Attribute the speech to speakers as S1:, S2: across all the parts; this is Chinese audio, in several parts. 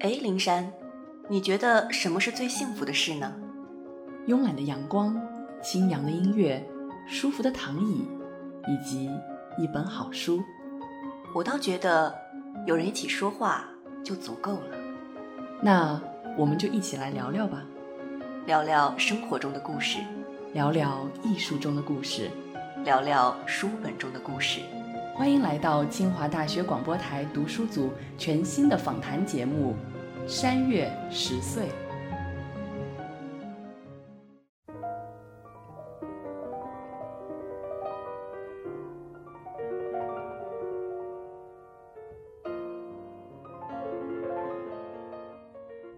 S1: 哎，灵山，你觉得什么是最幸福的事呢？
S2: 慵懒的阳光，清扬的音乐，舒服的躺椅，以及一本好书。
S1: 我倒觉得有人一起说话就足够了。
S2: 那我们就一起来聊聊吧，
S1: 聊聊生活中的故事，
S2: 聊聊艺术中的故事，
S1: 聊聊书本中的故事。
S2: 欢迎来到清华大学广播台读书组全新的访谈节目《山月十岁》。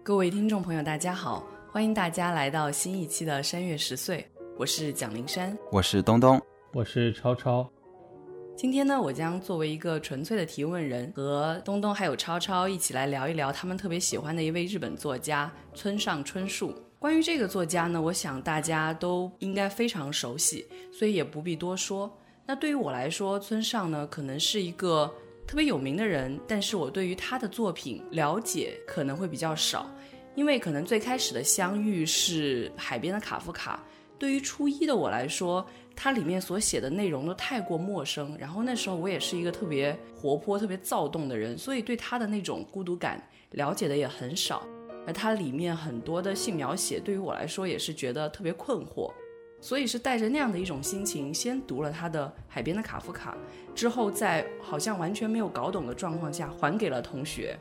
S2: 各位听众朋友，大家好，欢迎大家来到新一期的《山月十岁》，我是蒋灵山，
S3: 我是东东，
S4: 我是超超。
S2: 今天呢，我将作为一个纯粹的提问人，和东东还有超超一起来聊一聊他们特别喜欢的一位日本作家村上春树。关于这个作家呢，我想大家都应该非常熟悉，所以也不必多说。那对于我来说，村上呢，可能是一个。特别有名的人，但是我对于他的作品了解可能会比较少，因为可能最开始的相遇是《海边的卡夫卡》，对于初一的我来说，它里面所写的内容都太过陌生。然后那时候我也是一个特别活泼、特别躁动的人，所以对他的那种孤独感了解的也很少。而它里面很多的性描写，对于我来说也是觉得特别困惑。所以是带着那样的一种心情，先读了他的《海边的卡夫卡》，之后在好像完全没有搞懂的状况下还给了同学。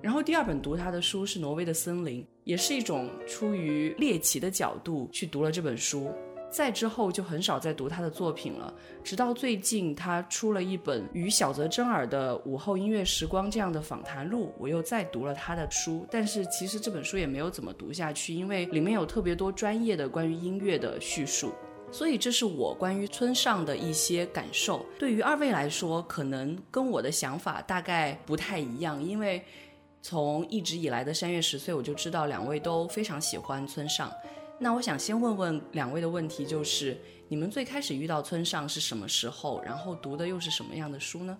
S2: 然后第二本读他的书是《挪威的森林》，也是一种出于猎奇的角度去读了这本书。再之后就很少再读他的作品了，直到最近他出了一本与小泽征尔的《午后音乐时光》这样的访谈录，我又再读了他的书。但是其实这本书也没有怎么读下去，因为里面有特别多专业的关于音乐的叙述。所以这是我关于村上的一些感受。对于二位来说，可能跟我的想法大概不太一样，因为从一直以来的三月十岁，我就知道两位都非常喜欢村上。那我想先问问两位的问题，就是你们最开始遇到村上是什么时候？然后读的又是什么样的书呢？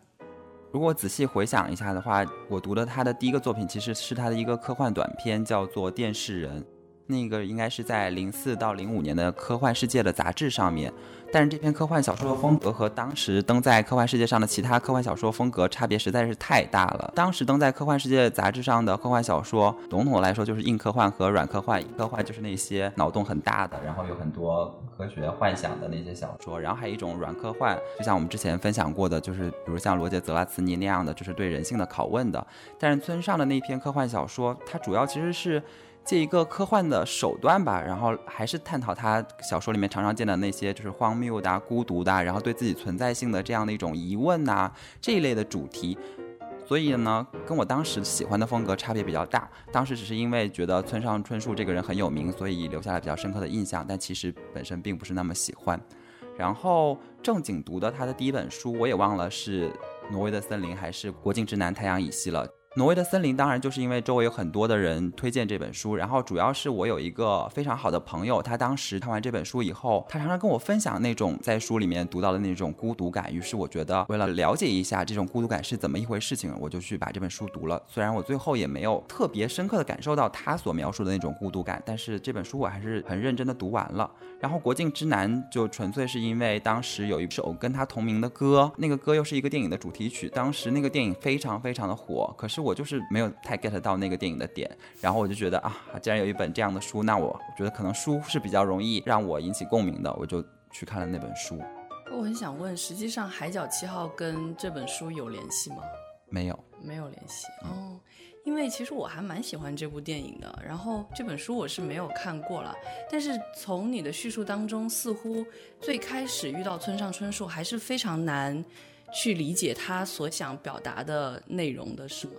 S3: 如果仔细回想一下的话，我读的他的第一个作品其实是他的一个科幻短片，叫做《电视人》。那个应该是在零四到零五年的《科幻世界》的杂志上面，但是这篇科幻小说的风格和当时登在《科幻世界》上的其他科幻小说风格差别实在是太大了。当时登在《科幻世界》杂志上的科幻小说，笼统来说就是硬科幻和软科幻。硬科幻就是那些脑洞很大的，然后有很多科学幻想的那些小说，然后还有一种软科幻，就像我们之前分享过的，就是比如像罗杰·泽拉茨尼那样的，就是对人性的拷问的。但是村上的那篇科幻小说，它主要其实是。借一个科幻的手段吧，然后还是探讨他小说里面常常见的那些，就是荒谬的、孤独的，然后对自己存在性的这样的一种疑问呐，这一类的主题。所以呢，跟我当时喜欢的风格差别比较大。当时只是因为觉得村上春树这个人很有名，所以留下了比较深刻的印象，但其实本身并不是那么喜欢。然后正经读的他的第一本书，我也忘了是《挪威的森林》还是《国境之南，太阳已西》了。挪威的森林，当然就是因为周围有很多的人推荐这本书，然后主要是我有一个非常好的朋友，他当时看完这本书以后，他常常跟我分享那种在书里面读到的那种孤独感。于是我觉得，为了了解一下这种孤独感是怎么一回事情，我就去把这本书读了。虽然我最后也没有特别深刻的感受到他所描述的那种孤独感，但是这本书我还是很认真的读完了。然后国境之南就纯粹是因为当时有一首跟他同名的歌，那个歌又是一个电影的主题曲，当时那个电影非常非常的火，可是我。我就是没有太 get 到那个电影的点，然后我就觉得啊，既然有一本这样的书，那我觉得可能书是比较容易让我引起共鸣的，我就去看了那本书。
S2: 我很想问，实际上《海角七号》跟这本书有联系吗？
S3: 没有，
S2: 没有联系哦。因为其实我还蛮喜欢这部电影的，然后这本书我是没有看过了。但是从你的叙述当中，似乎最开始遇到村上春树还是非常难去理解他所想表达的内容的，是吗？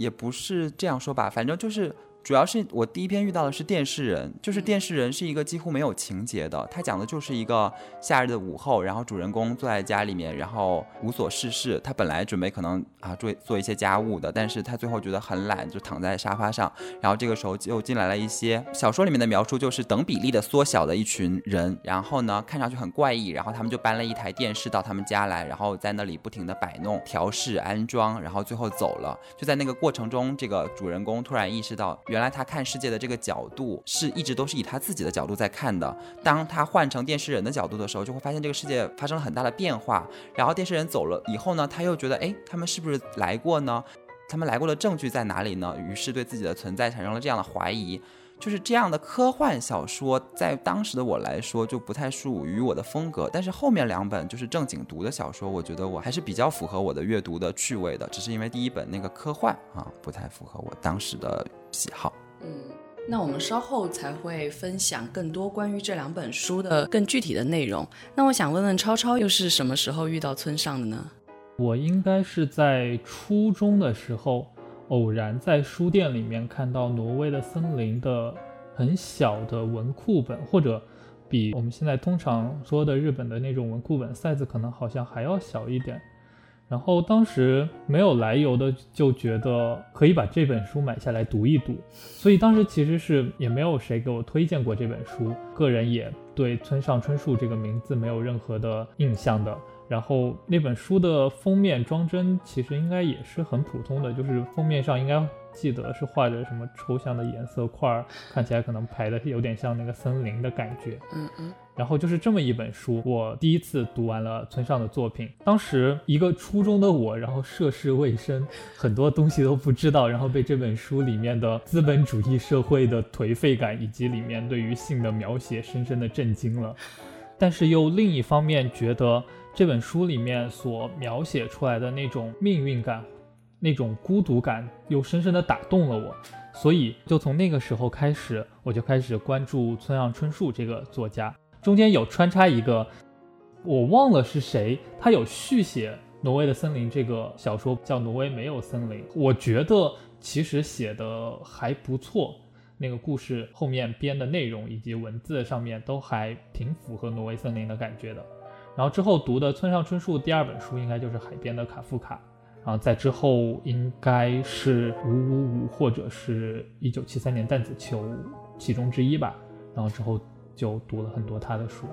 S3: 也不是这样说吧，反正就是主要是我第一篇遇到的是电视人，就是电视人是一个几乎没有情节的，他讲的就是一个夏日的午后，然后主人公坐在家里面，然后无所事事。他本来准备可能啊做做一些家务的，但是他最后觉得很懒，就躺在沙发上。然后这个时候就进来了一些小说里面的描述，就是等比例的缩小的一群人，然后呢看上去很怪异，然后他们就搬了一台电视到他们家来，然后在那里不停的摆弄、调试、安装，然后最后走了。就在那个过程中，这个主人公突然意识到。原来他看世界的这个角度是一直都是以他自己的角度在看的。当他换成电视人的角度的时候，就会发现这个世界发生了很大的变化。然后电视人走了以后呢，他又觉得，哎，他们是不是来过呢？他们来过的证据在哪里呢？于是对自己的存在产生了这样的怀疑。就是这样的科幻小说，在当时的我来说就不太属于我的风格。但是后面两本就是正经读的小说，我觉得我还是比较符合我的阅读的趣味的。只是因为第一本那个科幻啊，不太符合我当时的喜好。
S2: 嗯，那我们稍后才会分享更多关于这两本书的更具体的内容。那我想问问超超，又是什么时候遇到村上的呢？
S4: 我应该是在初中的时候。偶然在书店里面看到《挪威的森林》的很小的文库本，或者比我们现在通常说的日本的那种文库本 size 可能好像还要小一点。然后当时没有来由的就觉得可以把这本书买下来读一读，所以当时其实是也没有谁给我推荐过这本书，个人也对村上春树这个名字没有任何的印象的。然后那本书的封面装帧其实应该也是很普通的，就是封面上应该记得是画着什么抽象的颜色块，看起来可能排的有点像那个森林的感觉。
S2: 嗯嗯。
S4: 然后就是这么一本书，我第一次读完了村上的作品。当时一个初中的我，然后涉世未深，很多东西都不知道，然后被这本书里面的资本主义社会的颓废感以及里面对于性的描写深深的震惊了。但是又另一方面觉得。这本书里面所描写出来的那种命运感，那种孤独感，又深深的打动了我，所以就从那个时候开始，我就开始关注村上春树这个作家。中间有穿插一个，我忘了是谁，他有续写《挪威的森林》这个小说，叫《挪威没有森林》。我觉得其实写的还不错，那个故事后面编的内容以及文字上面都还挺符合《挪威森林》的感觉的。然后之后读的村上春树第二本书应该就是《海边的卡夫卡》，然后在之后应该是《五五五》或者是一九七三年《弹子球》其中之一吧。然后之后就读了很多他的书。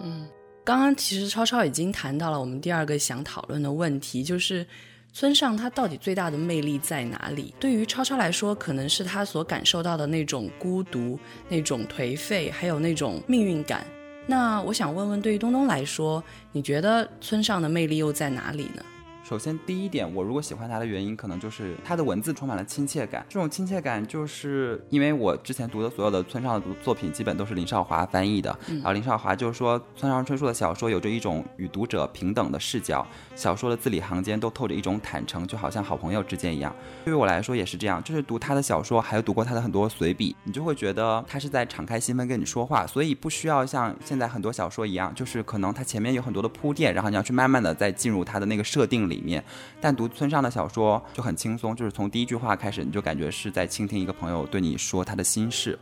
S2: 嗯，刚刚其实超超已经谈到了我们第二个想讨论的问题，就是村上他到底最大的魅力在哪里？对于超超来说，可能是他所感受到的那种孤独、那种颓废，还有那种命运感。那我想问问，对于东东来说，你觉得村上的魅力又在哪里呢？
S3: 首先，第一点，我如果喜欢他的原因，可能就是他的文字充满了亲切感。这种亲切感，就是因为我之前读的所有的村上的读作品，基本都是林少华翻译的。然后林少华就是说，村上春树的小说有着一种与读者平等的视角，小说的字里行间都透着一种坦诚，就好像好朋友之间一样。对于我来说也是这样，就是读他的小说，还有读过他的很多随笔，你就会觉得他是在敞开心扉跟你说话，所以不需要像现在很多小说一样，就是可能他前面有很多的铺垫，然后你要去慢慢的再进入他的那个设定里。里面，但读村上的小说就很轻松，就是从第一句话开始，你就感觉是在倾听一个朋友对你说他的心事，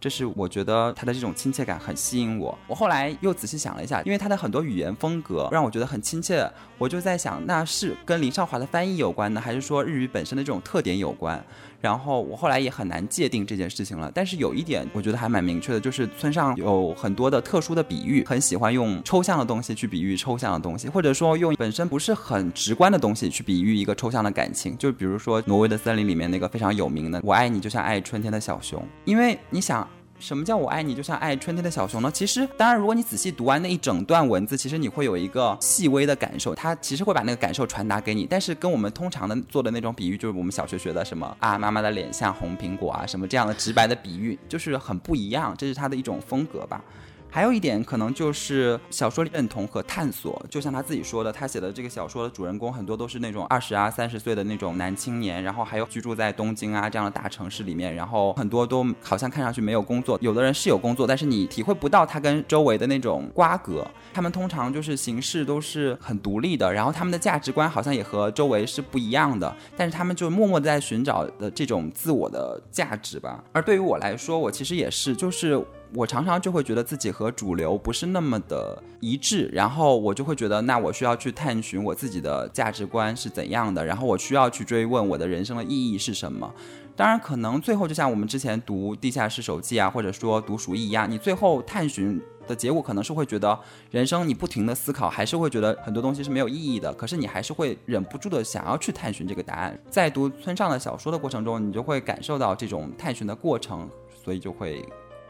S3: 这是我觉得他的这种亲切感很吸引我。我后来又仔细想了一下，因为他的很多语言风格让我觉得很亲切，我就在想，那是跟林少华的翻译有关呢，还是说日语本身的这种特点有关？然后我后来也很难界定这件事情了，但是有一点我觉得还蛮明确的，就是村上有很多的特殊的比喻，很喜欢用抽象的东西去比喻抽象的东西，或者说用本身不是很直观的东西去比喻一个抽象的感情。就比如说《挪威的森林》里面那个非常有名的“我爱你就像爱春天的小熊”，因为你想。什么叫我爱你就像爱春天的小熊呢？其实，当然，如果你仔细读完那一整段文字，其实你会有一个细微的感受，它其实会把那个感受传达给你。但是，跟我们通常的做的那种比喻，就是我们小学学的什么啊，妈妈的脸像红苹果啊，什么这样的直白的比喻，就是很不一样。这是它的一种风格吧。还有一点可能就是小说认同和探索，就像他自己说的，他写的这个小说的主人公很多都是那种二十啊、三十岁的那种男青年，然后还有居住在东京啊这样的大城市里面，然后很多都好像看上去没有工作，有的人是有工作，但是你体会不到他跟周围的那种瓜葛。他们通常就是行事都是很独立的，然后他们的价值观好像也和周围是不一样的，但是他们就默默的在寻找的这种自我的价值吧。而对于我来说，我其实也是，就是。我常常就会觉得自己和主流不是那么的一致，然后我就会觉得，那我需要去探寻我自己的价值观是怎样的，然后我需要去追问我的人生的意义是什么。当然，可能最后就像我们之前读《地下室手记》啊，或者说读《鼠疫》一样，你最后探寻的结果可能是会觉得，人生你不停的思考，还是会觉得很多东西是没有意义的。可是你还是会忍不住的想要去探寻这个答案。在读村上的小说的过程中，你就会感受到这种探寻的过程，所以就会。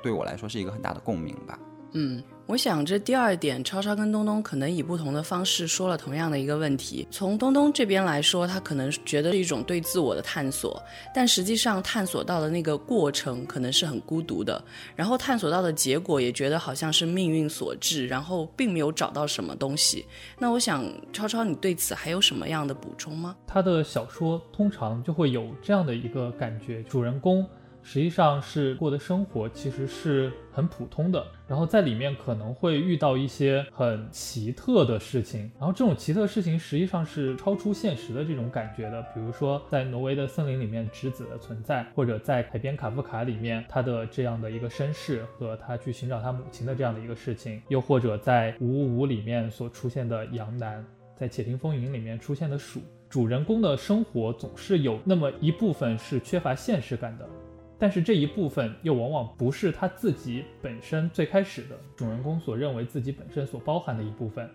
S3: 对我来说是一个很大的共鸣吧。
S2: 嗯，我想这第二点，超超跟东东可能以不同的方式说了同样的一个问题。从东东这边来说，他可能觉得是一种对自我的探索，但实际上探索到的那个过程可能是很孤独的，然后探索到的结果也觉得好像是命运所致，然后并没有找到什么东西。那我想，超超，你对此还有什么样的补充吗？
S4: 他的小说通常就会有这样的一个感觉，主人公。实际上是过的生活其实是很普通的，然后在里面可能会遇到一些很奇特的事情，然后这种奇特事情实际上是超出现实的这种感觉的，比如说在挪威的森林里面直子的存在，或者在海边卡夫卡里面他的这样的一个身世和他去寻找他母亲的这样的一个事情，又或者在五五五里面所出现的杨楠，在且听风吟里面出现的鼠，主人公的生活总是有那么一部分是缺乏现实感的。但是这一部分又往往不是他自己本身最开始的主人公所认为自己本身所包含的一部分，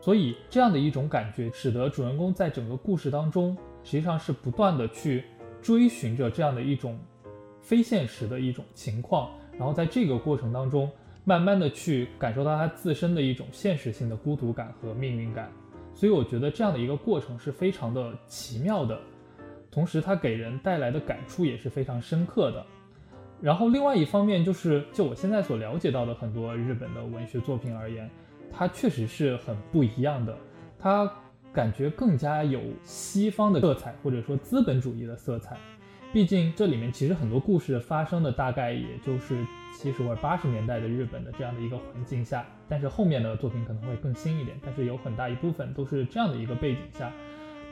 S4: 所以这样的一种感觉，使得主人公在整个故事当中，实际上是不断的去追寻着这样的一种非现实的一种情况，然后在这个过程当中，慢慢的去感受到他自身的一种现实性的孤独感和命运感，所以我觉得这样的一个过程是非常的奇妙的。同时，它给人带来的感触也是非常深刻的。然后，另外一方面就是，就我现在所了解到的很多日本的文学作品而言，它确实是很不一样的。它感觉更加有西方的色彩，或者说资本主义的色彩。毕竟这里面其实很多故事发生的大概也就是七十或八十年代的日本的这样的一个环境下，但是后面的作品可能会更新一点。但是有很大一部分都是这样的一个背景下。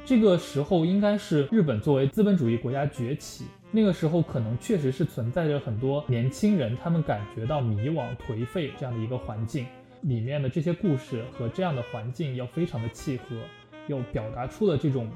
S4: 这个时候应该是日本作为资本主义国家崛起，那个时候可能确实是存在着很多年轻人，他们感觉到迷惘、颓废这样的一个环境。里面的这些故事和这样的环境要非常的契合，又表达出了这种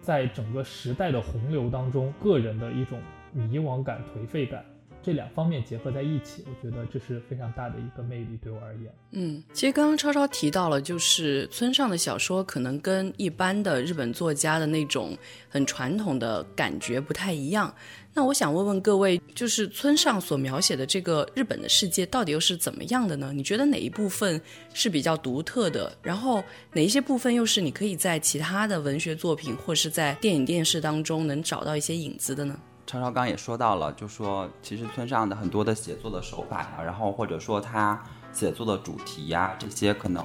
S4: 在整个时代的洪流当中个人的一种迷惘感、颓废感。这两方面结合在一起，我觉得这是非常大的一个魅力，对我而言。
S2: 嗯，其实刚刚超超提到了，就是村上的小说可能跟一般的日本作家的那种很传统的感觉不太一样。那我想问问各位，就是村上所描写的这个日本的世界到底又是怎么样的呢？你觉得哪一部分是比较独特的？然后哪一些部分又是你可以在其他的文学作品或是在电影电视当中能找到一些影子的呢？
S3: 超超刚也说到了，就说其实村上的很多的写作的手法呀，然后或者说他写作的主题呀，这些可能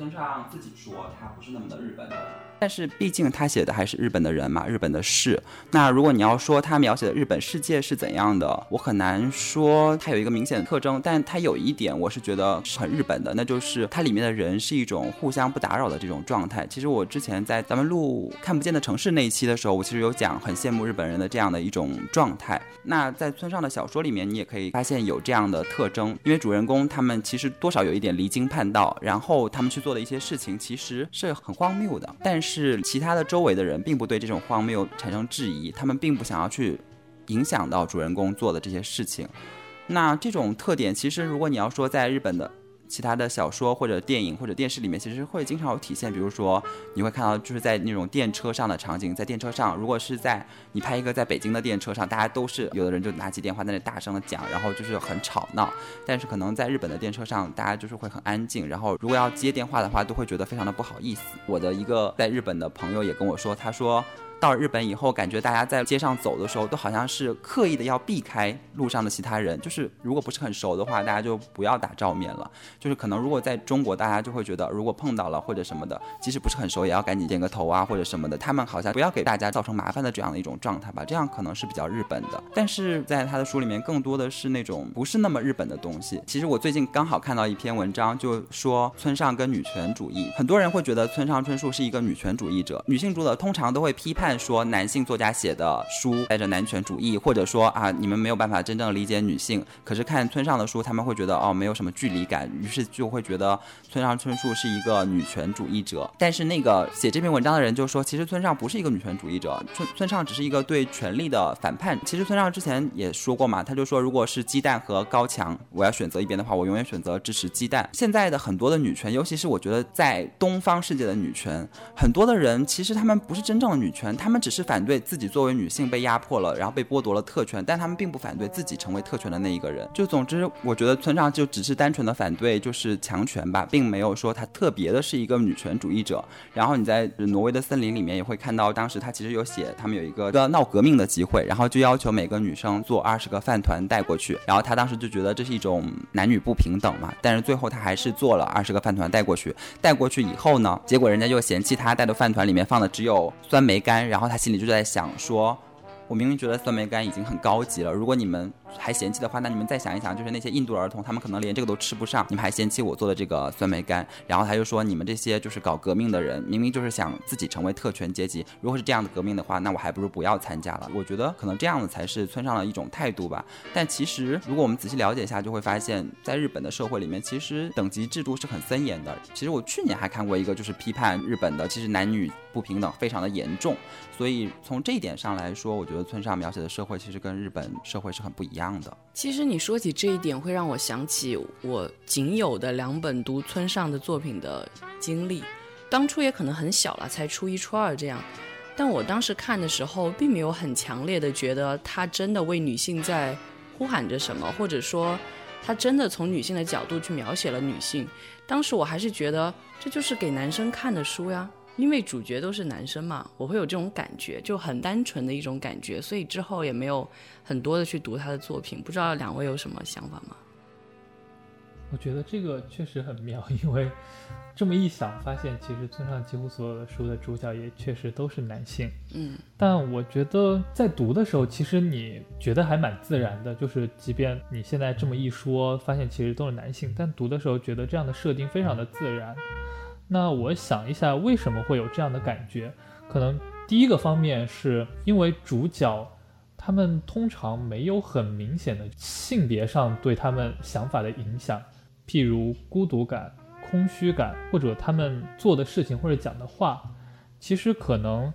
S3: 村上自己说他不是那么的日本的。但是毕竟他写的还是日本的人嘛，日本的事。那如果你要说他描写的日本世界是怎样的，我很难说他有一个明显的特征。但他有一点，我是觉得是很日本的，那就是它里面的人是一种互相不打扰的这种状态。其实我之前在咱们录看不见的城市那一期的时候，我其实有讲很羡慕日本人的这样的一种状态。那在村上的小说里面，你也可以发现有这样的特征，因为主人公他们其实多少有一点离经叛道，然后他们去做做的一些事情其实是很荒谬的，但。是其他的周围的人并不对这种荒谬产生质疑，他们并不想要去影响到主人公做的这些事情。那这种特点，其实如果你要说在日本的。其他的小说或者电影或者电视里面，其实会经常有体现。比如说，你会看到就是在那种电车上的场景，在电车上，如果是在你拍一个在北京的电车上，大家都是有的人就拿起电话在那大声的讲，然后就是很吵闹。但是可能在日本的电车上，大家就是会很安静。然后如果要接电话的话，都会觉得非常的不好意思。我的一个在日本的朋友也跟我说，他说。到日本以后，感觉大家在街上走的时候，都好像是刻意的要避开路上的其他人，就是如果不是很熟的话，大家就不要打照面了。就是可能如果在中国，大家就会觉得，如果碰到了或者什么的，即使不是很熟，也要赶紧点个头啊或者什么的。他们好像不要给大家造成麻烦的这样的一种状态吧，这样可能是比较日本的。但是在他的书里面，更多的是那种不是那么日本的东西。其实我最近刚好看到一篇文章，就说村上跟女权主义，很多人会觉得村上春树是一个女权主义者，女性主义者通常都会批判看说男性作家写的书带着男权主义，或者说啊你们没有办法真正理解女性。可是看村上的书，他们会觉得哦没有什么距离感，于是就会觉得村上春树是一个女权主义者。但是那个写这篇文章的人就说，其实村上不是一个女权主义者，村村上只是一个对权力的反叛。其实村上之前也说过嘛，他就说如果是鸡蛋和高墙，我要选择一边的话，我永远选择支持鸡蛋。现在的很多的女权，尤其是我觉得在东方世界的女权，很多的人其实他们不是真正的女权，他们只是反对自己作为女性被压迫了，然后被剥夺了特权，但他们并不反对自己成为特权的那一个人。就总之，我觉得村上就只是单纯的反对就是强权吧，并没有说他特别的是一个女权主义者。然后你在挪威的森林里面也会看到，当时他其实有写他们有一个闹革命的机会，然后就要求每个女生做二十个饭团带过去，然后他当时就觉得这是一种男女不平等嘛，但是最后他还是做了二十个饭团带过去，带过去以后呢，结果人家就嫌弃他带的饭团里面放的只有酸梅干，然后他心里就在想说。我明明觉得酸梅干已经很高级了，如果你们还嫌弃的话，那你们再想一想，就是那些印度儿童，他们可能连这个都吃不上，你们还嫌弃我做的这个酸梅干，然后他就说你们这些就是搞革命的人，明明就是想自己成为特权阶级，如果是这样的革命的话，那我还不如不要参加了。我觉得可能这样的才是村上的一种态度吧。但其实如果我们仔细了解一下，就会发现，在日本的社会里面，其实等级制度是很森严的。其实我去年还看过一个，就是批判日本的，其实男女不平等非常的严重。所以从这一点上来说，我觉得村上描写的社会其实跟日本社会是很不一样样的。
S2: 其实你说起这一点，会让我想起我仅有的两本读村上的作品的经历。当初也可能很小了，才初一、初二这样。但我当时看的时候，并没有很强烈的觉得他真的为女性在呼喊着什么，或者说他真的从女性的角度去描写了女性。当时我还是觉得这就是给男生看的书呀。因为主角都是男生嘛，我会有这种感觉，就很单纯的一种感觉，所以之后也没有很多的去读他的作品。不知道两位有什么想法吗？
S4: 我觉得这个确实很妙，因为这么一想，发现其实村上几乎所有的书的主角也确实都是男性。
S2: 嗯，
S4: 但我觉得在读的时候，其实你觉得还蛮自然的，就是即便你现在这么一说，发现其实都是男性，但读的时候觉得这样的设定非常的自然。那我想一下，为什么会有这样的感觉？可能第一个方面是因为主角他们通常没有很明显的性别上对他们想法的影响，譬如孤独感、空虚感，或者他们做的事情或者讲的话，其实可能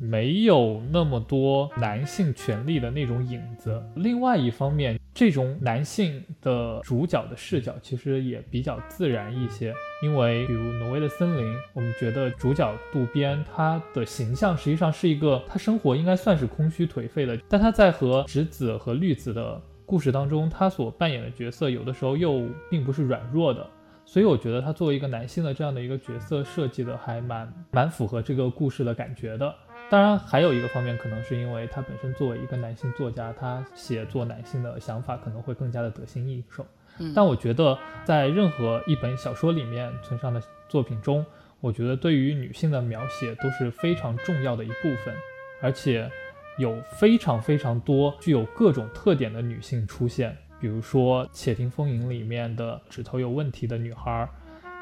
S4: 没有那么多男性权利的那种影子。另外一方面，这种男性的主角的视角其实也比较自然一些。因为，比如挪威的森林，我们觉得主角渡边他的形象实际上是一个，他生活应该算是空虚颓废的，但他在和直子和绿子的故事当中，他所扮演的角色有的时候又并不是软弱的，所以我觉得他作为一个男性的这样的一个角色设计的还蛮蛮符合这个故事的感觉的。当然，还有一个方面，可能是因为他本身作为一个男性作家，他写作男性的想法可能会更加的得心应手。但我觉得，在任何一本小说里面，村上的作品中，我觉得对于女性的描写都是非常重要的一部分，而且有非常非常多具有各种特点的女性出现。比如说《且听风吟》里面的指头有问题的女孩，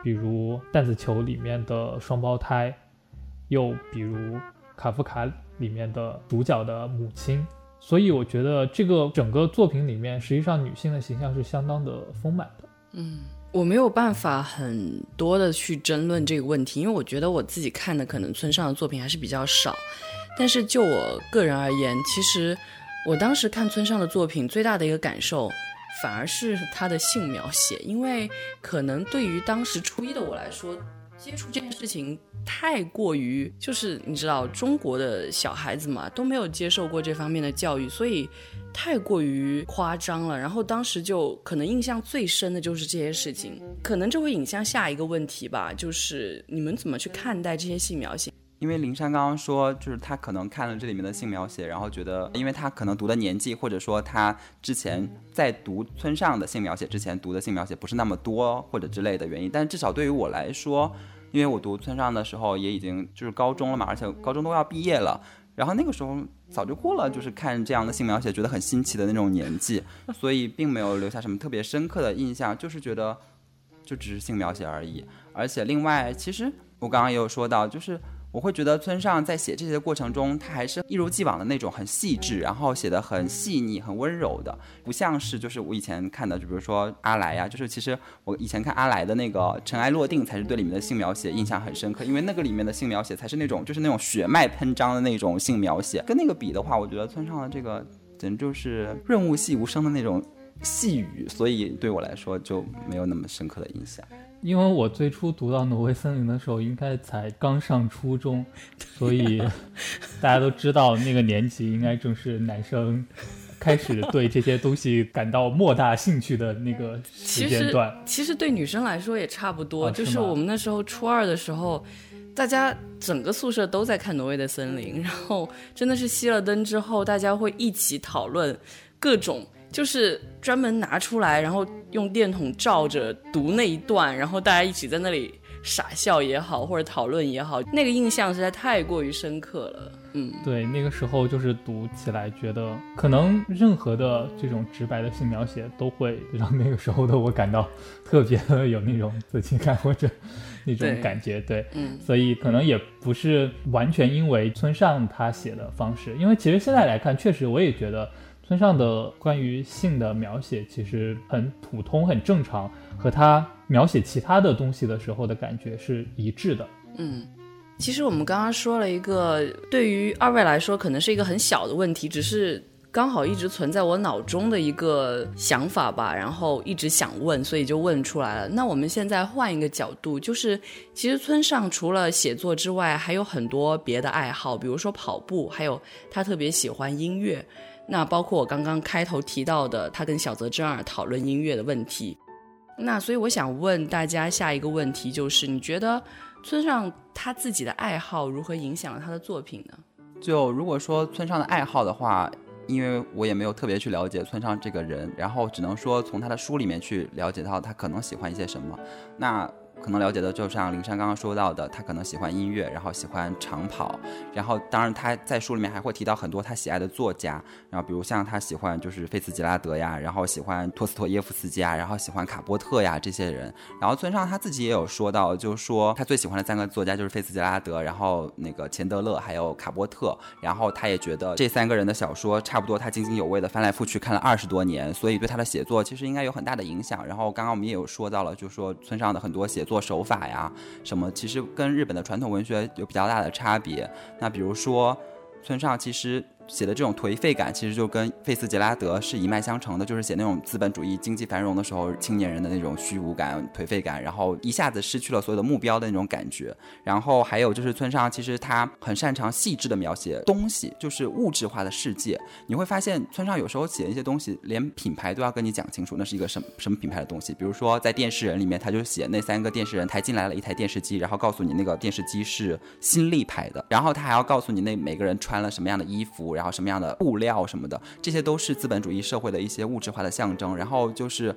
S4: 比如《弹子球》里面的双胞胎，又比如卡夫卡里面的主角的母亲。所以我觉得这个整个作品里面，实际上女性的形象是相当的丰满的。
S2: 嗯，我没有办法很多的去争论这个问题，因为我觉得我自己看的可能村上的作品还是比较少。但是就我个人而言，其实我当时看村上的作品最大的一个感受，反而是他的性描写，因为可能对于当时初一的我来说。接触这件事情太过于，就是你知道中国的小孩子嘛，都没有接受过这方面的教育，所以太过于夸张了。然后当时就可能印象最深的就是这些事情，可能这会引向下一个问题吧，就是你们怎么去看待这些性描写？
S3: 因为灵山刚刚说，就是他可能看了这里面的性描写，然后觉得，因为他可能读的年纪，或者说他之前在读村上的性描写之前读的性描写不是那么多，或者之类的原因。但至少对于我来说，因为我读村上的时候也已经就是高中了嘛，而且高中都要毕业了，然后那个时候早就过了，就是看这样的性描写觉得很新奇的那种年纪，所以并没有留下什么特别深刻的印象，就是觉得就只是性描写而已。而且另外，其实我刚刚也有说到，就是我会觉得村上在写这些过程中，他还是一如既往的那种很细致，然后写的很细腻、很温柔的，不像是就是我以前看的，就比如说阿来呀，就是其实我以前看阿来的那个《尘埃落定》，才是对里面的性描写印象很深刻，因为那个里面的性描写才是那种就是那种血脉喷张的那种性描写，跟那个比的话，我觉得村上的这个简直就是润物细无声的那种细语，所以对我来说就没有那么深刻的印象。
S4: 因为我最初读到《挪威森林》的时候，应该才刚上初中，所以大家都知道那个年纪应该正是男生开始对这些东西感到莫大兴趣的那个时间段。
S2: 其实对女生来说也差不多，
S4: 啊
S2: 就是我们那时候初二的时候，大家整个宿舍都在看《挪威的森林》，然后真的是熄了灯之后，大家会一起讨论各种。就是专门拿出来，然后用电筒照着读那一段，然后大家一起在那里傻笑也好，或者讨论也好，那个印象实在太过于深刻了。嗯，
S4: 对，那个时候就是读起来觉得，可能任何的这种直白的性描写都会让那个时候的我感到特别的有那种刺激感或者那种感觉。对，
S2: 嗯，
S4: 所以可能也不是完全因为村上他写的方式，因为其实现在来看，确实我也觉得村上的关于性的描写其实很普通、很正常，和他描写其他的东西的时候的感觉是一致的。
S2: 嗯，其实我们刚刚说了一个，对于二位来说可能是一个很小的问题，只是刚好一直存在我脑中的一个想法吧，然后一直想问，所以就问出来了。那我们现在换一个角度，就是其实村上除了写作之外，还有很多别的爱好，比如说跑步，还有他特别喜欢音乐。那包括我刚刚开头提到的，他跟小泽征尔讨论音乐的问题。那所以我想问大家下一个问题，就是你觉得村上他自己的爱好如何影响了他的作品呢？
S3: 就如果说村上的爱好的话，因为我也没有特别去了解村上这个人，然后只能说从他的书里面去了解到他可能喜欢一些什么。那可能了解的就像林珊刚刚说到的，他可能喜欢音乐，然后喜欢长跑，然后当然他在书里面还会提到很多他喜爱的作家，然后比如像他喜欢就是菲茨杰拉德呀，然后喜欢托斯托耶夫斯基啊，然后喜欢卡波特呀这些人。然后村上他自己也有说到，就说他最喜欢的三个作家就是菲茨杰拉德，然后那个钱德勒还有卡波特，然后他也觉得这三个人的小说差不多他津津有味的翻来覆去看了二十多年，所以对他的写作其实应该有很大的影响。然后刚刚我们也有说到了，就说村上的很多写作做手法呀什么，其实跟日本的传统文学有比较大的差别。那比如说村上其实。写的这种颓废感，其实就跟费斯杰拉德是一脉相承的，就是写那种资本主义经济繁荣的时候，青年人的那种虚无感、颓废感，然后一下子失去了所有的目标的那种感觉。然后还有就是村上，其实他很擅长细致的描写东西，就是物质化的世界。你会发现村上有时候写一些东西，连品牌都要跟你讲清楚，那是一个什么什么品牌的东西。比如说在电视人里面，他就写那三个电视人抬进来了一台电视机，然后告诉你那个电视机是新力牌的，然后他还要告诉你那每个人穿了什么样的衣服。然然后什么样的布料什么的，这些都是资本主义社会的一些物质化的象征。然后就是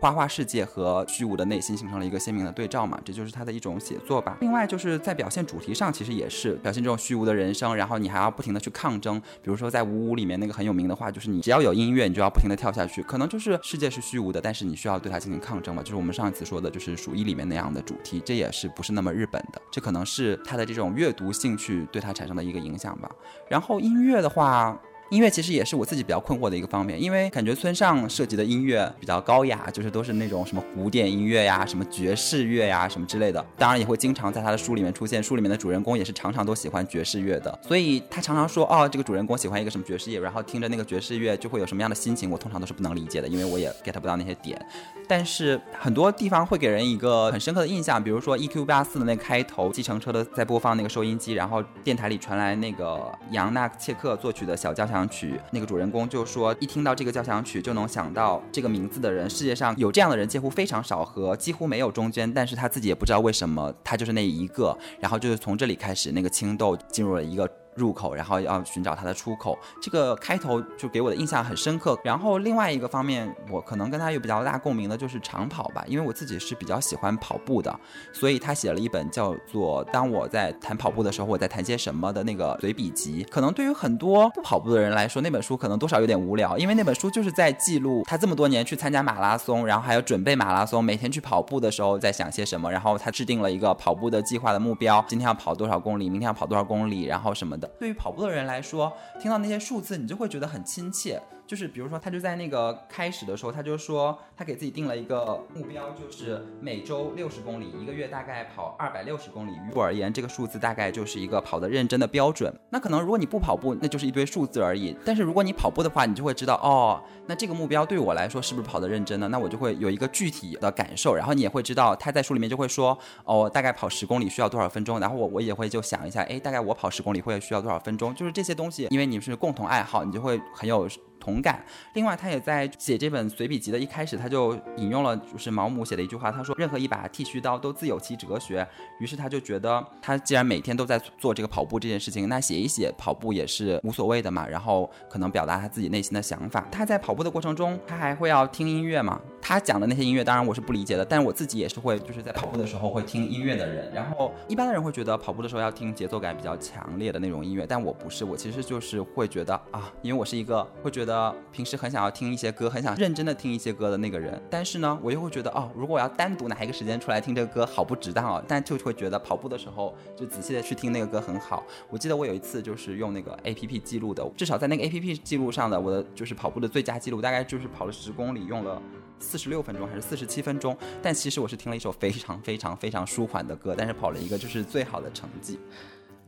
S3: 花花世界和虚无的内心形成了一个鲜明的对照嘛，这就是他的一种写作吧。另外就是在表现主题上，其实也是表现这种虚无的人生，然后你还要不停的去抗争。比如说在《五五》里面那个很有名的话，就是你只要有音乐，你就要不停的跳下去。可能就是世界是虚无的，但是你需要对它进行抗争嘛。就是我们上一次说的，就是《鼠疫》里面那样的主题，这也是不是那么日本的。这可能是他的这种阅读兴趣对他产生的一个影响吧。然后音乐的话。音乐其实也是我自己比较困惑的一个方面，因为感觉村上涉及的音乐比较高雅，就是都是那种什么古典音乐呀、什么爵士乐呀、什么之类的。当然也会经常在他的书里面出现，书里面的主人公也是常常都喜欢爵士乐的，所以他常常说哦，这个主人公喜欢一个什么爵士乐，然后听着那个爵士乐就会有什么样的心情，我通常都是不能理解的，因为我也 get 不到那些点。但是很多地方会给人一个很深刻的印象，比如说 EQ 八四的那个开头，计程车的在播放那个收音机，然后电台里传来那个杨纳切克作曲的小交响曲，那个主人公就说，一听到这个交响曲就能想到这个名字的人，世界上有这样的人几乎非常少和几乎没有中间，但是他自己也不知道为什么他就是那一个，然后就是从这里开始，那个青豆进入了一个。入口，然后要寻找它的出口，这个开头就给我的印象很深刻。然后另外一个方面，我可能跟他有比较大共鸣的就是长跑吧，因为我自己是比较喜欢跑步的，所以他写了一本叫做《当我在谈跑步的时候，我在谈些什么》的那个随笔集。可能对于很多不跑步的人来说，那本书可能多少有点无聊，因为那本书就是在记录他这么多年去参加马拉松，然后还有准备马拉松，每天去跑步的时候在想些什么，然后他制定了一个跑步的计划的目标，今天要跑多少公里，明天要跑多少公里，然后什么的。对于跑步的人来说，听到那些数字，你就会觉得很亲切。就是比如说，他就在那个开始的时候，他就说他给自己定了一个目标，就是每周六十公里，一个月大概跑二百六十公里。于我而言，这个数字大概就是一个跑得认真的标准。那可能如果你不跑步，那就是一堆数字而已。但是如果你跑步的话，你就会知道，哦，那这个目标对我来说是不是跑得认真呢？那我就会有一个具体的感受。然后你也会知道，他在书里面就会说，哦，大概跑十公里需要多少分钟。然后我我也会就想一下，哎，大概我跑十公里会需要多少分钟？就是这些东西，因为你们是共同爱好，你就会很有。同感。另外，他也在写这本随笔集的一开始，他就引用了就是毛姆写的一句话，他说：“任何一把剃须刀都自有其哲学。”于是他就觉得，他既然每天都在做这个跑步这件事情，那写一写跑步也是无所谓的嘛。然后可能表达他自己内心的想法。他在跑步的过程中，他还会要听音乐嘛？他讲的那些音乐，当然我是不理解的，但是我自己也是会就是在跑步的时候会听音乐的人。然后一般的人会觉得跑步的时候要听节奏感比较强烈的那种音乐，但我不是，我其实就是会觉得啊，因为我是一个会觉得。平时很想要听一些歌，很想认真的听一些歌的那个人，但是呢，我又会觉得哦，如果我要单独拿一个时间出来听这个歌，好不值当哦。但就会觉得跑步的时候就仔细的去听那个歌很好。我记得我有一次就是用那个 A P P 记录的，至少在那个 A P P 记录上的我的就是跑步的最佳记录，大概就是跑了十公里，用了四十六分钟还是四十七分钟。但其实我是听了一首非常非常非常舒缓的歌，但是跑了一个就是最好的成绩。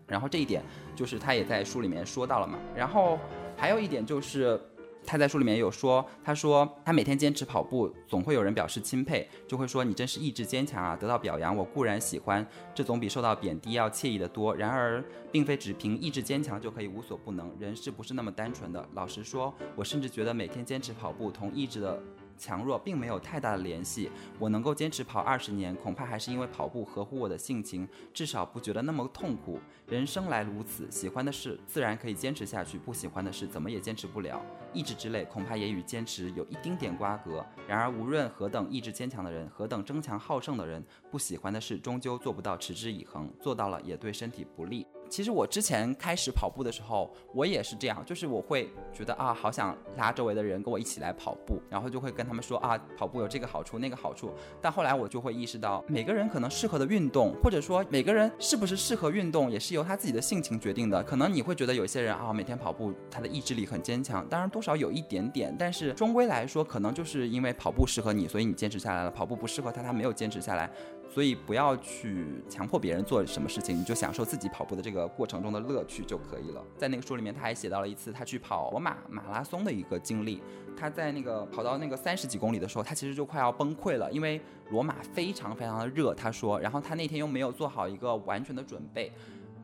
S3: 然后这一点就是他也在书里面说到了嘛。然后还有一点就是。他在书里面有说，他说他每天坚持跑步，总会有人表示钦佩，就会说你真是意志坚强啊！得到表扬，我固然喜欢，这总比受到贬低要惬意的多。然而，并非只凭意志坚强就可以无所不能，人是不是那么单纯的？老实说，我甚至觉得每天坚持跑步同意志的。强弱并没有太大的联系。我能够坚持跑二十年，恐怕还是因为跑步合乎我的性情，至少不觉得那么痛苦。人生来如此，喜欢的事自然可以坚持下去，不喜欢的事怎么也坚持不了。意志之类，恐怕也与坚持有一丁点瓜葛。然而，无论何等意志坚强的人，何等争强好胜的人，不喜欢的事终究做不到持之以恒，做到了也对身体不利。其实我之前开始跑步的时候，我也是这样，就是我会觉得啊，好想拉周围的人跟我一起来跑步，然后就会跟他们说啊，跑步有这个好处那个好处。但后来我就会意识到，每个人可能适合的运动，或者说每个人是不是适合运动，也是由他自己的性情决定的。可能你会觉得有些人啊，每天跑步，他的意志力很坚强，当然多少有一点点，但是终归来说，可能就是因为跑步适合你，所以你坚持下来了；跑步不适合他，他没有坚持下来。所以不要去强迫别人做什么事情，你就享受自己跑步的这个过程中的乐趣就可以了。在那个书里面，他还写到了一次他去跑罗马马拉松的一个经历。他在那个跑到那个三十几公里的时候，他其实就快要崩溃了，因为罗马非常非常的热。他说，然后他那天又没有做好一个完全的准备。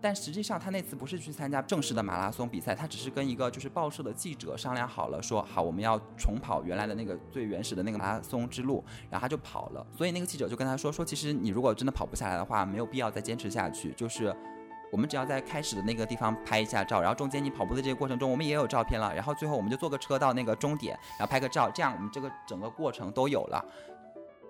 S3: 但实际上，他那次不是去参加正式的马拉松比赛，他只是跟一个就是报社的记者商量好了，说好我们要重跑原来的那个最原始的那个马拉松之路，然后他就跑了。所以那个记者就跟他说说，其实你如果真的跑不下来的话，没有必要再坚持下去，就是我们只要在开始的那个地方拍一下照，然后中间你跑步的这个过程中，我们也有照片了，然后最后我们就坐个车到那个终点，然后拍个照，这样我们这个整个过程都有了。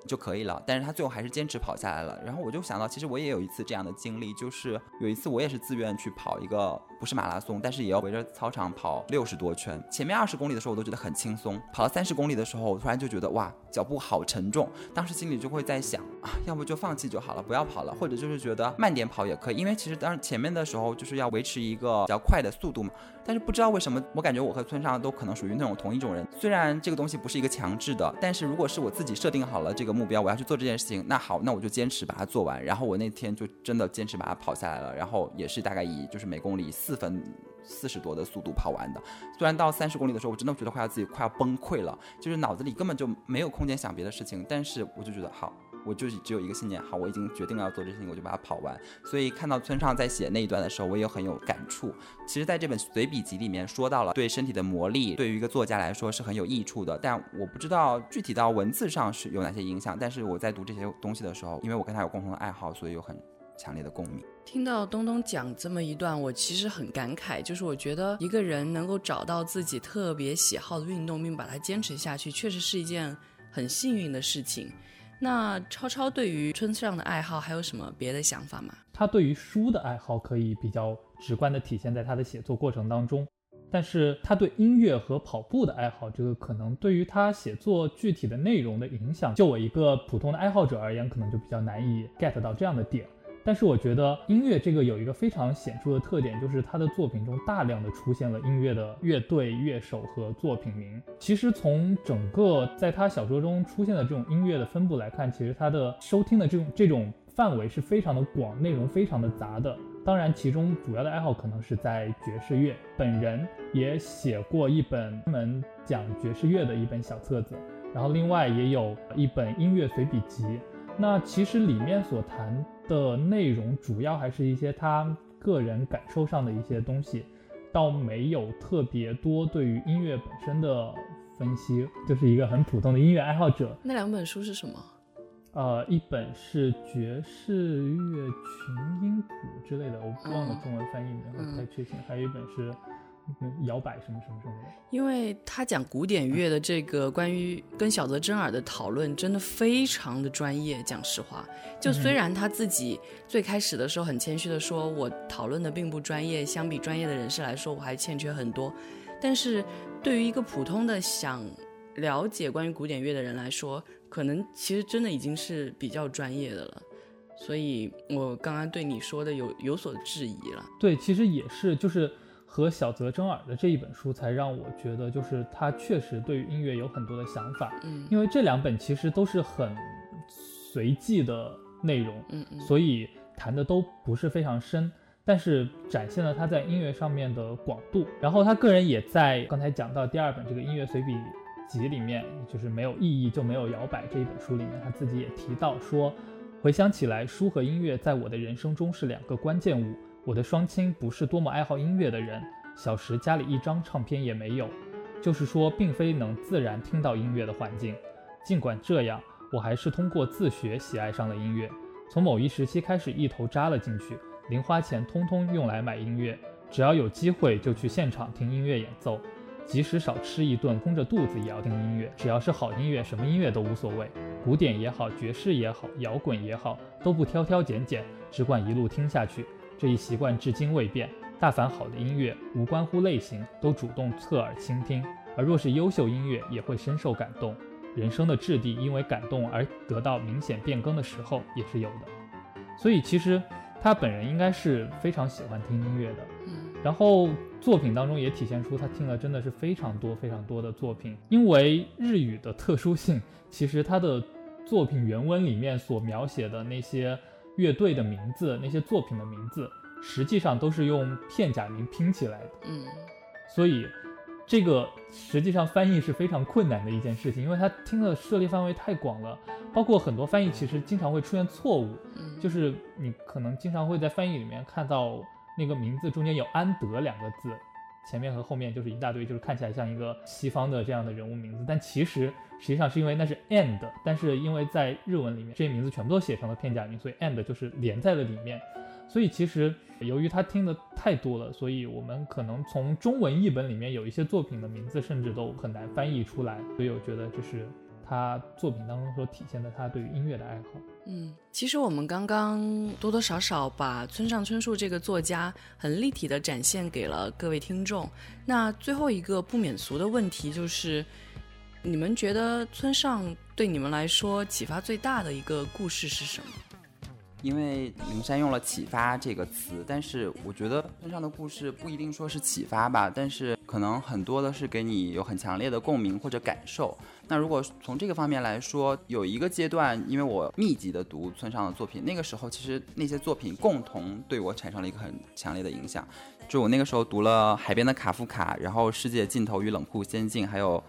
S3: 就可以了，但是他最后还是坚持跑下来了。然后我就想到，其实我也有一次这样的经历，就是有一次我也是自愿去跑一个不是马拉松，但是也要围着操场跑六十多圈。前面二十公里的时候我都觉得很轻松，跑到三十公里的时候，我突然就觉得哇，脚步好沉重。当时心里就会在想啊，要不就放弃就好了，不要跑了，或者就是觉得慢点跑也可以，因为其实当前面的时候就是要维持一个比较快的速度嘛。但是不知道为什么，我感觉我和村上都可能属于那种同一种人。虽然这个东西不是一个强制的，但是如果是我自己设定好了这个。目标，我要去做这件事情，那好，那我就坚持把它做完。然后我那天就真的坚持把它跑下来了，然后也是大概以就是每公里四分四十多的速度跑完的。虽然到三十公里的时候，我真的觉得快要自己快要崩溃了，就是脑子里根本就没有空间想别的事情，但是我就觉得好。我就是只有一个信念，好，我已经决定了要做这事情，我就把它跑完。所以看到村上在写那一段的时候，我也很有感触。其实，在这本随笔集里面说到了对身体的磨砺，对于一个作家来说是很有益处的。但我不知道具体到文字上是有哪些影响。但是我在读这些东西的时候，因为我跟他有共同的爱好，所以有很强烈的共鸣。
S2: 听到东东讲这么一段，我其实很感慨，就是我觉得一个人能够找到自己特别喜好的运动，并把它坚持下去，确实是一件很幸运的事情。那超超对于村上的爱好还有什么别的想法吗？
S4: 他对于书的爱好可以比较直观的体现在他的写作过程当中，但是他对音乐和跑步的爱好，这个可能对于他写作具体的内容的影响，就我一个普通的爱好者而言，可能就比较难以 get 到这样的点。但是我觉得音乐这个有一个非常显著的特点，就是他的作品中大量的出现了音乐的乐队、乐手和作品名。其实从整个在他小说中出现的这种音乐的分布来看，其实他的收听的这种这种范围是非常的广，内容非常的杂的。当然，其中主要的爱好可能是在爵士乐。本人也写过一本专门讲爵士乐的一本小册子，然后另外也有一本音乐随笔集。那其实里面所谈的内容，主要还是一些他个人感受上的一些东西，倒没有特别多对于音乐本身的分析，就是一个很普通的音乐爱好者。
S2: 那两本书是什么？
S4: 呃，一本是爵士乐群音谱之类的，我忘了中文翻译名，不太确定。还有一本是。摇摆什么什么什么的，
S2: 因为他讲古典乐的这个关于跟小泽征尔的讨论，真的非常的专业。讲实话，就虽然他自己最开始的时候很谦虚的说，我讨论的并不专业，相比专业的人士来说，我还欠缺很多。但是对于一个普通的想了解关于古典乐的人来说，可能其实真的已经是比较专业的了。所以我刚刚对你说的有有所质疑了。
S4: 对，其实也是，就是。和小泽征尔的这一本书，才让我觉得，就是他确实对于音乐有很多的想法。
S2: 嗯，
S4: 因为这两本其实都是很随机的内容，
S2: 嗯嗯，
S4: 所以谈的都不是非常深，但是展现了他在音乐上面的广度。然后他个人也在刚才讲到第二本这个音乐随笔集里面，就是没有意义就没有摇摆这一本书里面，他自己也提到说，回想起来，书和音乐在我的人生中是两个关键物。我的双亲不是多么爱好音乐的人，小时家里一张唱片也没有，就是说，并非能自然听到音乐的环境。尽管这样，我还是通过自学喜爱上了音乐。从某一时期开始，一头扎了进去，零花钱通通用来买音乐，只要有机会就去现场听音乐演奏，即使少吃一顿，空着肚子也要听音乐。只要是好音乐，什么音乐都无所谓，古典也好，爵士也好，摇滚也好，都不挑挑拣拣，只管一路听下去。这一习惯至今未变。大凡好的音乐，无关乎类型，都主动侧耳倾听；而若是优秀音乐，也会深受感动。人生的质地因为感动而得到明显变更的时候，也是有的。所以，其实他本人应该是非常喜欢听音乐的。
S2: 嗯。
S4: 然后作品当中也体现出他听了真的是非常多非常多的作品。因为日语的特殊性，其实他的作品原文里面所描写的那些。乐队的名字，那些作品的名字，实际上都是用片假名拼起来的。
S2: 嗯，
S4: 所以这个实际上翻译是非常困难的一件事情，因为它听的涉猎范围太广了，包括很多翻译其实经常会出现错误。
S2: 嗯，
S4: 就是你可能经常会在翻译里面看到那个名字中间有安德两个字。前面和后面就是一大堆，就是看起来像一个西方的这样的人物名字，但其实实际上是因为那是 and，但是因为在日文里面这些名字全部都写成了片假名，所以 and 就是连在了里面。所以其实由于他听的太多了，所以我们可能从中文译本里面有一些作品的名字甚至都很难翻译出来。所以我觉得这是他作品当中所体现的他对于音乐的爱好。
S2: 嗯，其实我们刚刚多多少少把村上春树这个作家很立体的展现给了各位听众。那最后一个不免俗的问题就是，你们觉得村上对你们来说启发最大的一个故事是什么？
S3: 因为灵山用了“启发”这个词，但是我觉得村上的故事不一定说是启发吧，但是可能很多的是给你有很强烈的共鸣或者感受。那如果从这个方面来说，有一个阶段，因为我密集的读村上的作品，那个时候其实那些作品共同对我产生了一个很强烈的影响。就我那个时候读了《海边的卡夫卡》，然后《世界尽头与冷酷仙境》，还有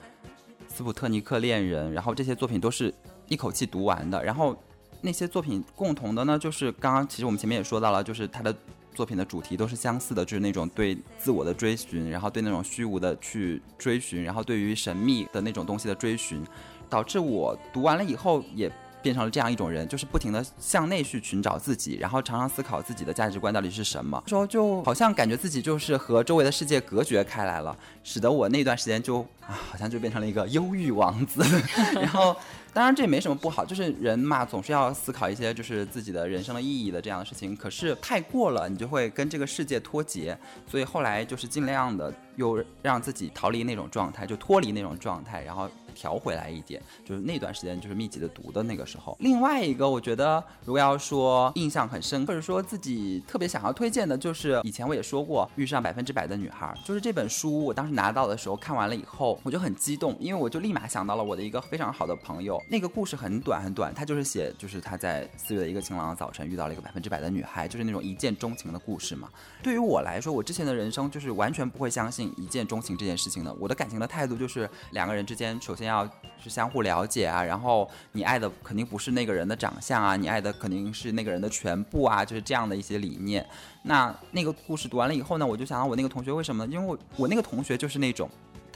S3: 《斯普特尼克恋人》，然后这些作品都是一口气读完的，然后。那些作品共同的呢，就是刚刚其实我们前面也说到了，就是他的作品的主题都是相似的，就是那种对自我的追寻，然后对那种虚无的去追寻，然后对于神秘的那种东西的追寻，导致我读完了以后也变成了这样一种人，就是不停的向内去寻找自己，然后常常思考自己的价值观到底是什么。说就好像感觉自己就是和周围的世界隔绝开来了，使得我那段时间就啊，好像就变成了一个忧郁王子，然后。当然这也没什么不好，就是人嘛，总是要思考一些就是自己的人生的意义的这样的事情。可是太过了，你就会跟这个世界脱节。所以后来就是尽量的又让自己逃离那种状态，就脱离那种状态，然后。调回来一点，就是那段时间就是密集的读的那个时候。另外一个，我觉得如果要说印象很深，或者说自己特别想要推荐的，就是以前我也说过《遇上百分之百的女孩》，就是这本书，我当时拿到的时候看完了以后，我就很激动，因为我就立马想到了我的一个非常好的朋友。那个故事很短很短，他就是写就是他在四月的一个晴朗的早晨遇到了一个百分之百的女孩，就是那种一见钟情的故事嘛。对于我来说，我之前的人生就是完全不会相信一见钟情这件事情的。我的感情的态度就是两个人之间首先。要是相互了解啊，然后你爱的肯定不是那个人的长相啊，你爱的肯定是那个人的全部啊，就是这样的一些理念。那那个故事读完了以后呢，我就想到我那个同学为什么？因为我我那个同学就是那种。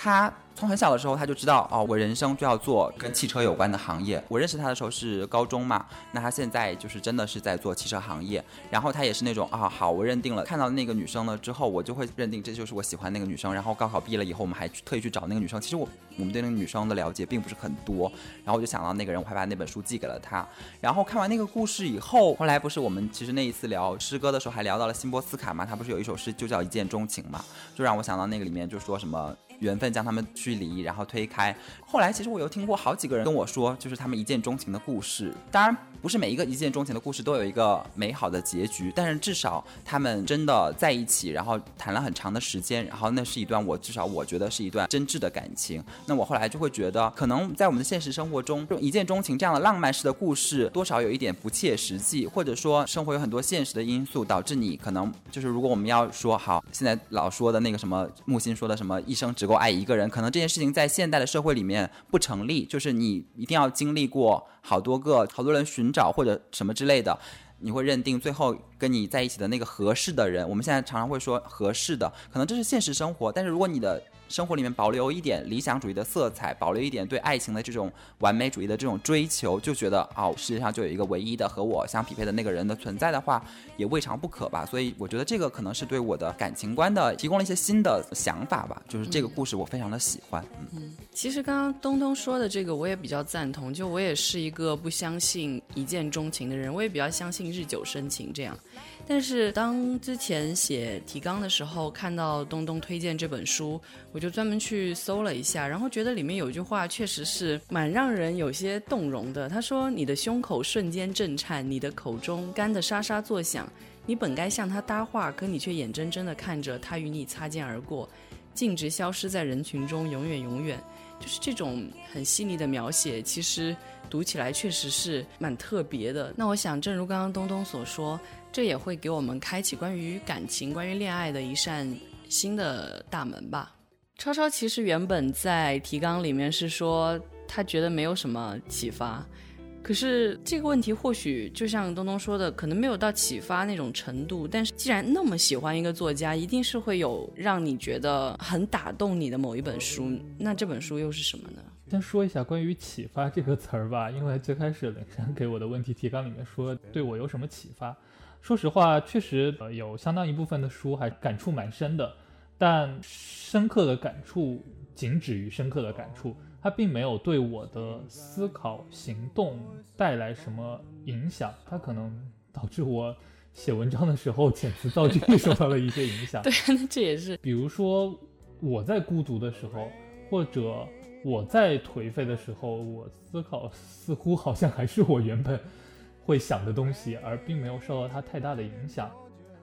S3: 他从很小的时候他就知道哦，我人生就要做跟汽车有关的行业。我认识他的时候是高中嘛，那他现在就是真的是在做汽车行业。然后他也是那种啊，好，我认定了，看到那个女生了之后，我就会认定这就是我喜欢那个女生。然后高考毕业了以后，我们还特意去找那个女生。其实我我们对那个女生的了解并不是很多。然后我就想到那个人，我还把那本书寄给了他。然后看完那个故事以后，后来不是我们其实那一次聊诗歌的时候还聊到了辛波斯卡嘛，他不是有一首诗就叫一见钟情嘛，就让我想到那个里面就说什么。缘分将他们距离，然后推开。后来，其实我又听过好几个人跟我说，就是他们一见钟情的故事。当然。不是每一个一见钟情的故事都有一个美好的结局，但是至少他们真的在一起，然后谈了很长的时间，然后那是一段我至少我觉得是一段真挚的感情。那我后来就会觉得，可能在我们的现实生活中，这种一见钟情这样的浪漫式的故事，多少有一点不切实际，或者说生活有很多现实的因素，导致你可能就是如果我们要说好，现在老说的那个什么木心说的什么一生只够爱一个人，可能这件事情在现代的社会里面不成立，就是你一定要经历过好多个好多人寻。找或者什么之类的，你会认定最后跟你在一起的那个合适的人。我们现在常常会说合适的，可能这是现实生活，但是如果你的。生活里面保留一点理想主义的色彩，保留一点对爱情的这种完美主义的这种追求，就觉得哦，世界上就有一个唯一的和我相匹配的那个人的存在的话，也未尝不可吧。所以我觉得这个可能是对我的感情观的提供了一些新的想法吧。就是这个故事我非常的喜欢。
S2: 嗯，其实刚刚东东说的这个我也比较赞同。就我也是一个不相信一见钟情的人，我也比较相信日久生情这样。但是当之前写提纲的时候，看到东东推荐这本书，我就专门去搜了一下，然后觉得里面有一句话确实是蛮让人有些动容的。他说：“你的胸口瞬间震颤，你的口中干的沙沙作响，你本该向他搭话，可你却眼睁睁地看着他与你擦肩而过，径直消失在人群中，永远永远。”就是这种很细腻的描写，其实读起来确实是蛮特别的。那我想，正如刚刚东东所说。这也会给我们开启关于感情、关于恋爱的一扇新的大门吧。超超其实原本在提纲里面是说他觉得没有什么启发，可是这个问题或许就像东东说的，可能没有到启发那种程度。但是既然那么喜欢一个作家，一定是会有让你觉得很打动你的某一本书。那这本书又是什么呢？
S4: 先说一下关于“启发”这个词儿吧，因为最开始冷山给我的问题提纲里面说对我有什么启发。说实话，确实呃有相当一部分的书还感触蛮深的，但深刻的感触仅止于深刻的感触，它并没有对我的思考行动带来什么影响。它可能导致我写文章的时候遣词造句受到了一些影响。
S2: 对，那这也是。
S4: 比如说我在孤独的时候，或者我在颓废的时候，我思考似乎好像还是我原本。会想的东西，而并没有受到它太大的影响。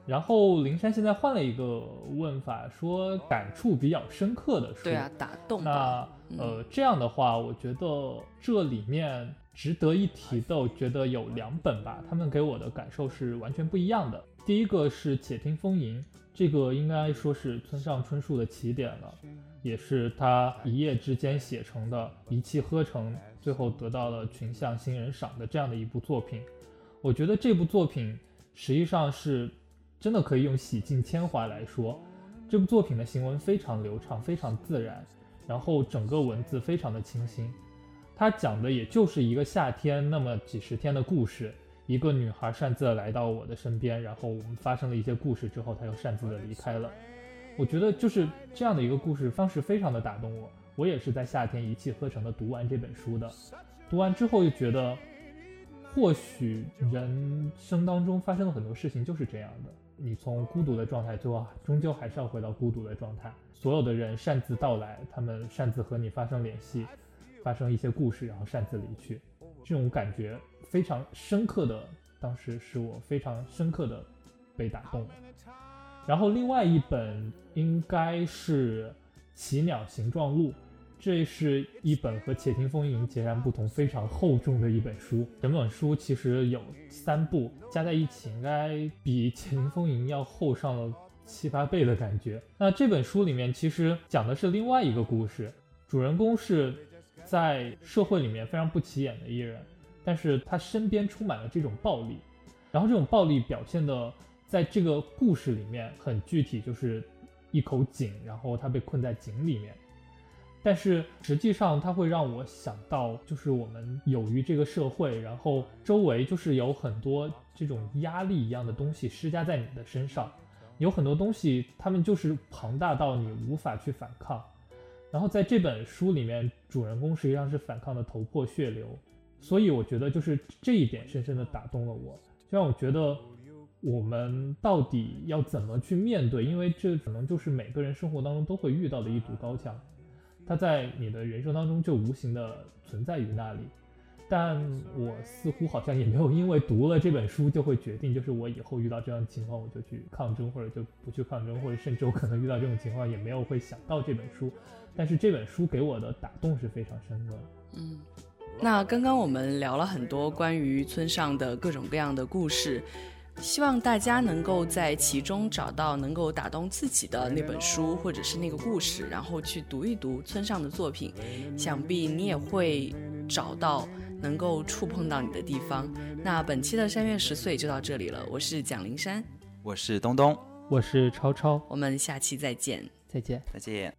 S4: 然后灵山现在换了一个问法，说感触比较深刻的书。
S2: 对啊，打动。
S4: 那呃，这样的话，我觉得这里面值得一提的，我觉得有两本吧，他们给我的感受是完全不一样的。第一个是《且听风吟》，这个应该说是村上春树的起点了，也是他一夜之间写成的，一气呵成，最后得到了群像新人赏的这样的一部作品。我觉得这部作品实际上是。真的可以用洗尽铅华来说，这部作品的行文非常流畅，非常自然，然后整个文字非常的清新。它讲的也就是一个夏天那么几十天的故事，一个女孩擅自来到我的身边，然后我们发生了一些故事之后，她又擅自的离开了。我觉得就是这样的一个故事方式非常的打动我，我也是在夏天一气呵成的读完这本书的。读完之后又觉得，或许人生当中发生了很多事情就是这样的。你从孤独的状态，最后终究还是要回到孤独的状态。所有的人擅自到来，他们擅自和你发生联系，发生一些故事，然后擅自离去，这种感觉非常深刻的，当时使我非常深刻的被打动了。然后另外一本应该是《奇鸟形状录》。这是一本和《且听风吟》截然不同、非常厚重的一本书。整本书其实有三部，加在一起应该比《且听风吟》要厚上了七八倍的感觉。那这本书里面其实讲的是另外一个故事，主人公是在社会里面非常不起眼的艺人，但是他身边充满了这种暴力，然后这种暴力表现的在这个故事里面很具体，就是一口井，然后他被困在井里面。但是实际上，它会让我想到，就是我们有于这个社会，然后周围就是有很多这种压力一样的东西施加在你的身上，有很多东西，他们就是庞大到你无法去反抗。然后在这本书里面，主人公实际上是反抗的头破血流，所以我觉得就是这一点深深的打动了我，就让我觉得我们到底要怎么去面对，因为这可能就是每个人生活当中都会遇到的一堵高墙。它在你的人生当中就无形的存在于那里，但我似乎好像也没有因为读了这本书就会决定，就是我以后遇到这样的情况我就去抗争，或者就不去抗争，或者甚至我可能遇到这种情况也没有会想到这本书。但是这本书给我的打动是非常深的。
S2: 嗯，那刚刚我们聊了很多关于村上的各种各样的故事。希望大家能够在其中找到能够打动自己的那本书，或者是那个故事，然后去读一读村上的作品，想必你也会找到能够触碰到你的地方。那本期的山月十岁就到这里了，我是蒋灵山，
S3: 我是东东，
S4: 我是超超，
S2: 我们下期再见，
S4: 再见，
S3: 再见。